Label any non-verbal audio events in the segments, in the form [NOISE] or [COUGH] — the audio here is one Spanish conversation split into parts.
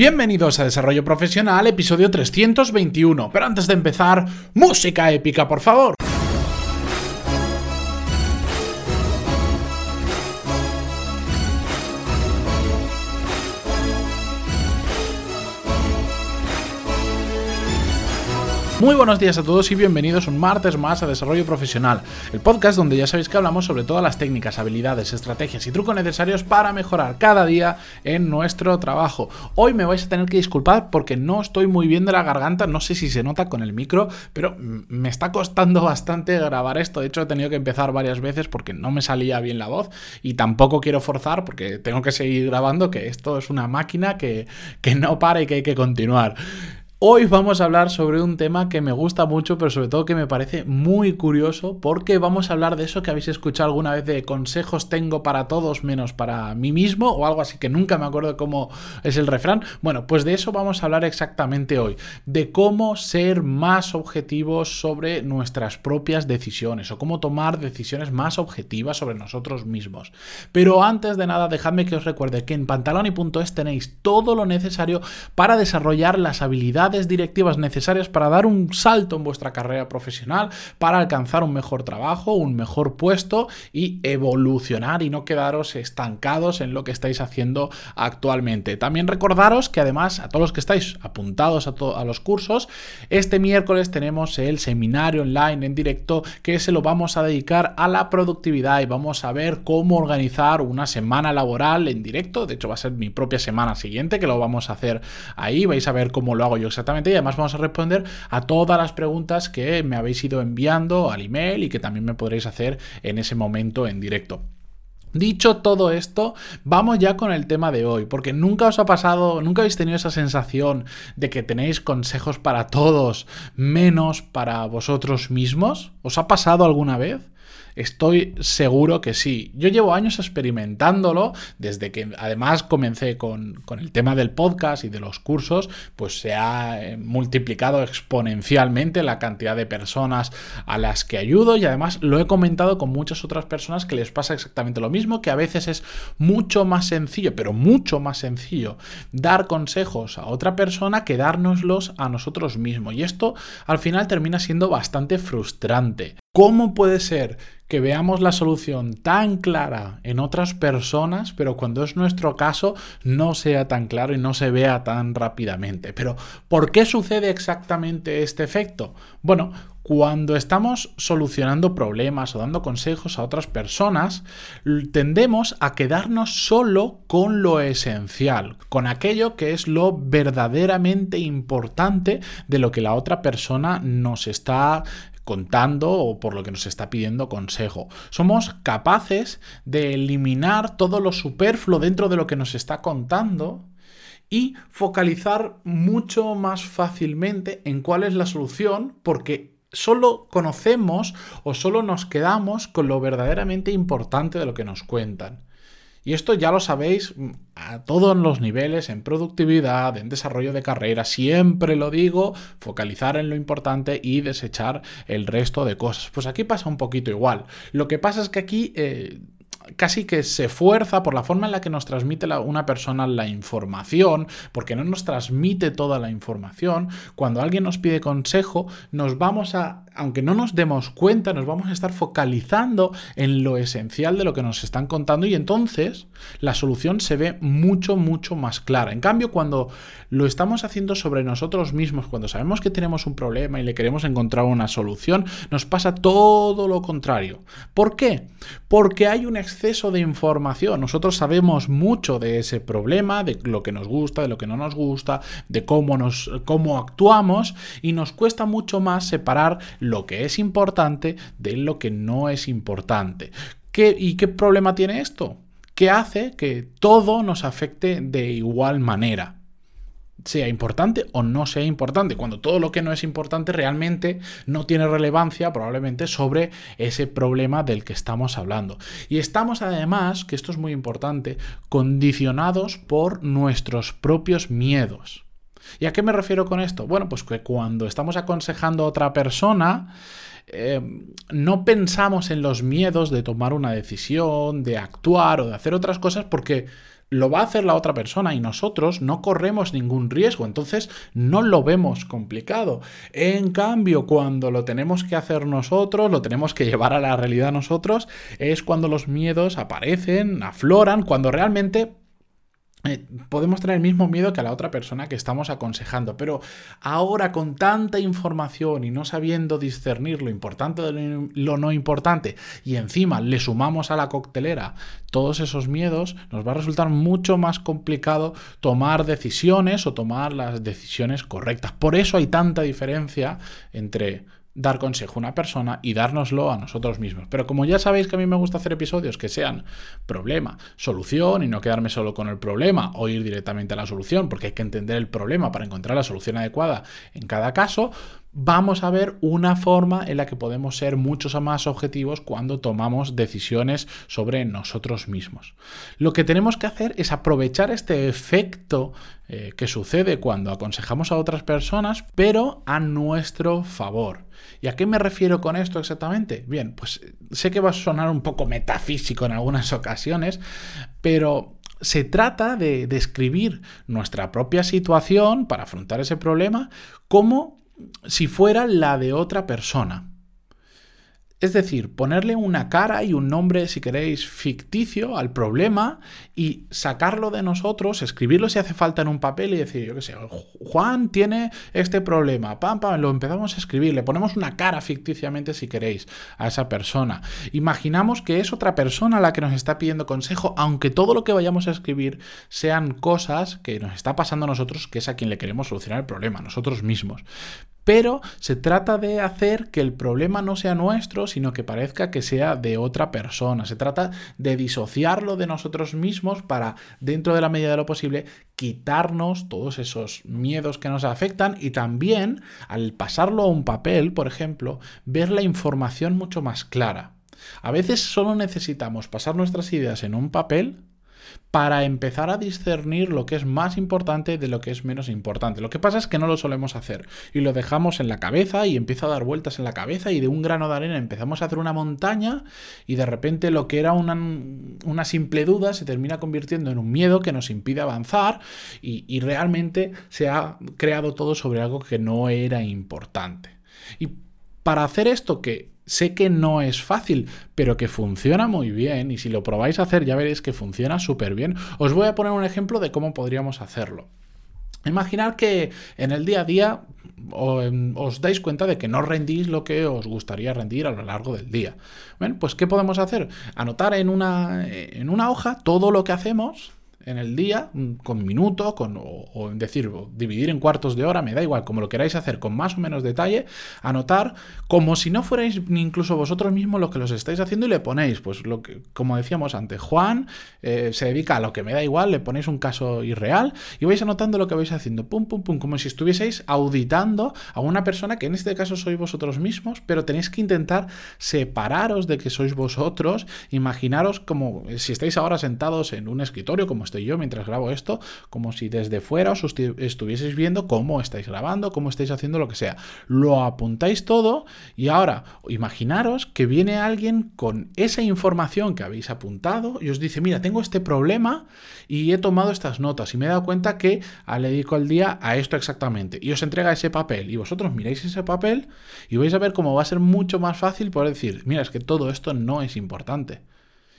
Bienvenidos a Desarrollo Profesional, episodio 321. Pero antes de empezar, música épica, por favor. Muy buenos días a todos y bienvenidos un martes más a Desarrollo Profesional, el podcast donde ya sabéis que hablamos sobre todas las técnicas, habilidades, estrategias y trucos necesarios para mejorar cada día en nuestro trabajo. Hoy me vais a tener que disculpar porque no estoy muy bien de la garganta, no sé si se nota con el micro, pero me está costando [LAUGHS] bastante grabar esto. De hecho, he tenido que empezar varias veces porque no me salía bien la voz y tampoco quiero forzar porque tengo que seguir grabando, que esto es una máquina que, que no para y que hay que continuar. Hoy vamos a hablar sobre un tema que me gusta mucho, pero sobre todo que me parece muy curioso, porque vamos a hablar de eso que habéis escuchado alguna vez de consejos tengo para todos menos para mí mismo, o algo así que nunca me acuerdo cómo es el refrán. Bueno, pues de eso vamos a hablar exactamente hoy, de cómo ser más objetivos sobre nuestras propias decisiones, o cómo tomar decisiones más objetivas sobre nosotros mismos. Pero antes de nada, dejadme que os recuerde que en pantaloni.es tenéis todo lo necesario para desarrollar las habilidades directivas necesarias para dar un salto en vuestra carrera profesional, para alcanzar un mejor trabajo, un mejor puesto y evolucionar y no quedaros estancados en lo que estáis haciendo actualmente. También recordaros que además a todos los que estáis apuntados a, a los cursos, este miércoles tenemos el seminario online en directo que se lo vamos a dedicar a la productividad y vamos a ver cómo organizar una semana laboral en directo. De hecho, va a ser mi propia semana siguiente que lo vamos a hacer ahí. Vais a ver cómo lo hago yo exactamente y además vamos a responder a todas las preguntas que me habéis ido enviando al email y que también me podréis hacer en ese momento en directo. Dicho todo esto, vamos ya con el tema de hoy, porque nunca os ha pasado, nunca habéis tenido esa sensación de que tenéis consejos para todos menos para vosotros mismos. ¿Os ha pasado alguna vez? Estoy seguro que sí. Yo llevo años experimentándolo, desde que además comencé con, el tema del podcast y de los cursos, pues se ha eh, multiplicado exponencialmente la cantidad de personas a las que ayudo y además lo he comentado con muchas otras personas que les pasa exactamente lo mismo, que a veces es mucho más sencillo, pero mucho más sencillo, dar consejos a otra persona que dárnoslos a nosotros mismos. Y esto al final termina siendo bastante frustrante. ¿Cómo puede ser que veamos la solución tan clara en otras personas, pero cuando es nuestro caso no sea tan claro y no se vea tan rápidamente? Pero, ¿por qué sucede exactamente este efecto? Bueno, cuando estamos solucionando problemas o dando consejos a otras personas, tendemos a quedarnos solo con lo esencial, con aquello que es lo verdaderamente importante de lo que la otra persona nos está contando o por lo que nos está pidiendo consejo. Somos capaces de eliminar todo lo superfluo dentro de lo que nos está contando y focalizar mucho más fácilmente en cuál es la solución porque solo conocemos o solo nos quedamos con lo verdaderamente importante de lo que nos cuentan. Y esto ya lo sabéis mm, a todos los niveles, en productividad, en desarrollo de carrera, siempre lo digo, focalizar en lo importante y desechar el resto de cosas. Pues aquí pasa un poquito igual. Lo que pasa es que aquí... Eh, casi que se fuerza por la forma en la que nos transmite una persona la información, porque no nos transmite toda la información. Cuando alguien nos pide consejo, nos vamos a, aunque no nos demos cuenta, nos vamos a estar focalizando en lo esencial de lo que nos están contando y entonces la solución se ve mucho, mucho más clara. En cambio, cuando lo estamos haciendo sobre nosotros mismos, cuando sabemos que tenemos un problema y le queremos encontrar una solución, nos pasa todo lo contrario. ¿Por qué? Porque hay un exceso de información. Nosotros sabemos mucho de ese problema, de lo que nos gusta, de lo que no nos gusta, de cómo, nos, cómo actuamos y nos cuesta mucho más separar que es importante de lo que no es importante. ¿Qué, ¿Y qué problema tiene esto? Que hace que todo nos afecte de igual manera sea importante o no sea importante, cuando todo lo que no es importante realmente no tiene relevancia probablemente sobre ese problema del que estamos hablando. Y estamos además, que esto es muy importante, condicionados por nuestros propios miedos. ¿Y a qué me refiero con esto? Bueno, pues que cuando estamos aconsejando a otra persona, eh, no pensamos en los miedos de tomar una decisión, de actuar o de hacer otras cosas porque lo va a hacer la otra persona y nosotros no corremos ningún riesgo, entonces no lo vemos complicado. En cambio, cuando lo tenemos que hacer nosotros, lo tenemos que llevar a la realidad nosotros, es cuando los miedos aparecen, afloran, cuando realmente eh, podemos tener el mismo miedo que a la otra persona que estamos aconsejando, pero ahora con tanta información y no sabiendo discernir lo importante de lo no importante y encima le sumamos a la coctelera todos esos miedos, nos va a resultar mucho más complicado tomar decisiones o tomar las decisiones correctas. Por eso hay tanta diferencia entre dar consejo a una persona y dárnoslo a nosotros mismos. Pero como ya sabéis que a mí me gusta hacer episodios que sean problema, solución y no quedarme solo con el problema o ir directamente a la solución, porque hay que entender el problema para encontrar la solución adecuada en cada caso, vamos a ver una forma en la que podemos ser muchos más objetivos cuando tomamos decisiones sobre nosotros mismos. Lo que tenemos que hacer es aprovechar este efecto eh, que sucede cuando aconsejamos a otras personas, pero a nuestro favor. ¿Y a qué me refiero con esto exactamente? Bien, pues sé que va a sonar un poco metafísico en algunas [LAUGHS] ocasiones, pero se trata de describir nuestra propia situación para afrontar ese problema como si fuera la de otra persona. Es decir, ponerle una cara y un nombre, si queréis, ficticio al problema y sacarlo de nosotros, escribirlo si hace falta en un papel y decir, yo qué sé, Juan tiene este problema, pam, pam, lo empezamos a escribir, le ponemos una cara ficticiamente, si queréis, a esa persona. Imaginamos que es otra persona la que nos está pidiendo consejo, aunque todo lo que vayamos a escribir sean cosas que nos está pasando a nosotros, que es a quien le queremos solucionar el problema, nosotros mismos pero se trata de hacer que el problema no sea nuestro, sino que parezca que sea de otra persona. Se trata de disociarlo de nosotros mismos para, dentro de la medida de lo posible, quitarnos todos esos miedos que nos afectan y también, al pasarlo a un papel, por ejemplo, ver la información mucho más clara. A veces solo necesitamos pasar nuestras ideas en un papel para empezar a discernir lo que es más importante de lo que es menos importante. Lo que pasa es que no lo solemos hacer y lo dejamos en la cabeza y empieza a dar vueltas en la cabeza y de un grano de arena empezamos a hacer una montaña y de repente lo que era una, una simple duda se termina convirtiendo en un miedo que nos impide avanzar y, y realmente se ha creado todo sobre algo que no era importante. Y para hacer esto que Sé que no es fácil, pero que funciona muy bien y si lo probáis a hacer ya veréis que funciona súper bien. Os voy a poner un ejemplo de cómo podríamos hacerlo. Imaginar que en el día a día em, os dais cuenta de que no rendís lo que os gustaría rendir a lo largo del día. Bueno, pues ¿qué podemos hacer? Anotar en una, en una hoja todo lo que hacemos en el día, mm, con minuto, con, o, decir, dividir en cuartos de hora, me da igual, como lo queráis hacer con más o menos detalle, anotar como si no fuerais ni incluso vosotros mismos lo que los estáis haciendo y le ponéis, pues lo que, como decíamos antes, Juan eh, se dedica a lo que me da igual, le ponéis un caso irreal y vais anotando lo que vais haciendo, pum, pum, pum, como si estuvieseis auditando a una persona que en este caso sois vosotros mismos, pero tenéis que intentar separaros de que sois vosotros, imaginaros como si estáis ahora sentados en un escritorio, como estoy yo mientras grabo esto, como si desde fuera os estuvieseis viendo cómo estáis grabando, cómo estáis haciendo lo que sea. Lo apuntáis todo y ahora imaginaros que viene alguien con esa información que habéis apuntado y os dice, mira, tengo este problema y he tomado estas notas y me he dado cuenta que le dedico el día a esto exactamente. Y os entrega ese papel y vosotros miráis ese papel y vais a ver cómo va a ser mucho más fácil poder decir, mira, es que todo esto no es importante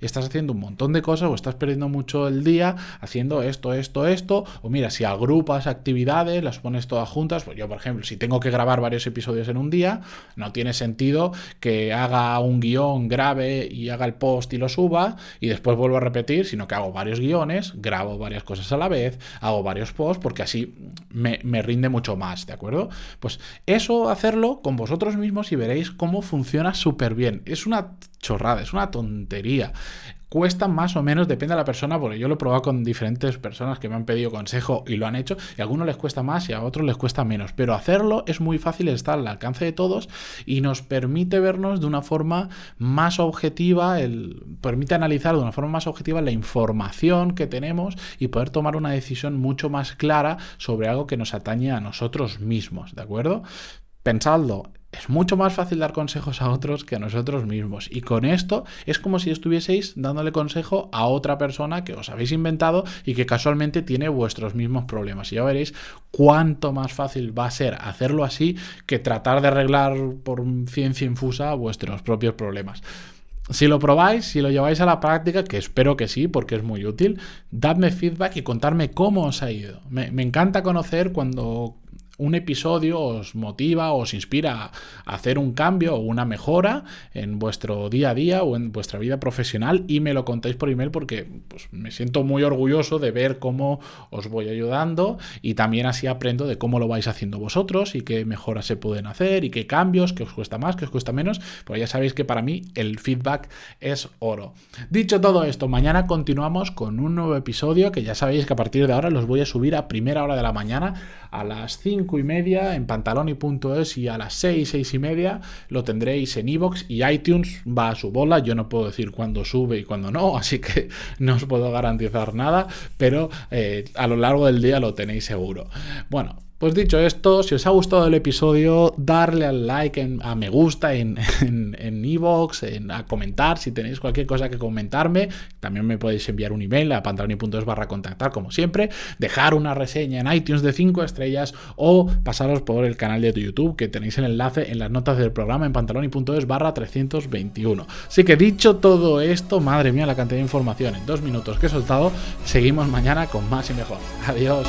estás haciendo un montón de cosas o estás perdiendo mucho el día haciendo esto, esto, esto, o mira, si agrupas actividades, las pones todas juntas, pues yo, por ejemplo, si tengo que grabar varios episodios en un día, no tiene sentido que haga un guion, grave y haga el post y lo suba y después vuelvo a repetir, sino que hago varios guiones, grabo varias cosas a la vez, hago varios posts, porque así me, me rinde mucho más, ¿de acuerdo? Pues eso hacerlo con vosotros mismos y veréis cómo funciona súper bien. Es una chorrada, es una tontería. Cuesta más o menos, depende de la persona, porque yo lo he probado con diferentes personas que me han pedido consejo y lo han hecho, y a algunos les cuesta más y a otros les cuesta menos. Pero hacerlo es muy fácil, está al alcance de todos y nos permite vernos de una forma más objetiva, el, permite analizar de una forma más objetiva la información que tenemos y poder tomar una decisión mucho más clara sobre algo que nos atañe a nosotros mismos, ¿de acuerdo? Pensadlo, es mucho más fácil dar consejos a otros que a nosotros mismos. Y con esto es como si estuvieseis dándole consejo a otra persona que os habéis inventado y que casualmente tiene vuestros mismos problemas. Y ya veréis cuánto más fácil va a ser hacerlo así que tratar de arreglar por ciencia infusa vuestros propios problemas. Si lo probáis, si lo lleváis a la práctica, que espero que sí, porque es muy útil, dadme feedback y contarme cómo os ha ido. Me, me encanta conocer cuando un episodio os motiva, os inspira a hacer un cambio o una mejora en vuestro día a día o en vuestra vida profesional y me lo contáis por email porque pues, me siento muy orgulloso de ver cómo os voy ayudando y también así aprendo de cómo lo vais haciendo vosotros y qué mejoras se pueden hacer y qué cambios, que os cuesta más, que os cuesta menos. Pues ya sabéis que para mí el feedback es oro. Dicho todo esto, mañana continuamos con un nuevo episodio que ya sabéis que a partir de ahora los voy a subir a primera hora de la mañana a las 5 y media en pantaloni.es y a las 6, 6 y media lo tendréis en iVoox y iTunes va a su bola. Yo no puedo decir cuándo sube y cuándo no, [LAUGHS] así que no os puedo garantizar nada, pero eh, a lo largo del día lo tenéis seguro. Bueno, pues dicho esto, si os ha gustado el episodio, darle al like, a me gusta en [LAUGHS] Evox, en, a comentar si tenéis cualquier cosa que comentarme. También me podéis enviar un email a pantaloni.es barra contactar, como siempre. Dejar una reseña en iTunes de 5 estrellas o pasaros por el canal de YouTube, que tenéis el enlace en las notas del programa en pantaloni.es barra 321. Así que dicho todo esto, madre mía, la cantidad de información en dos minutos que he soltado, seguimos mañana con más y mejor. Adiós.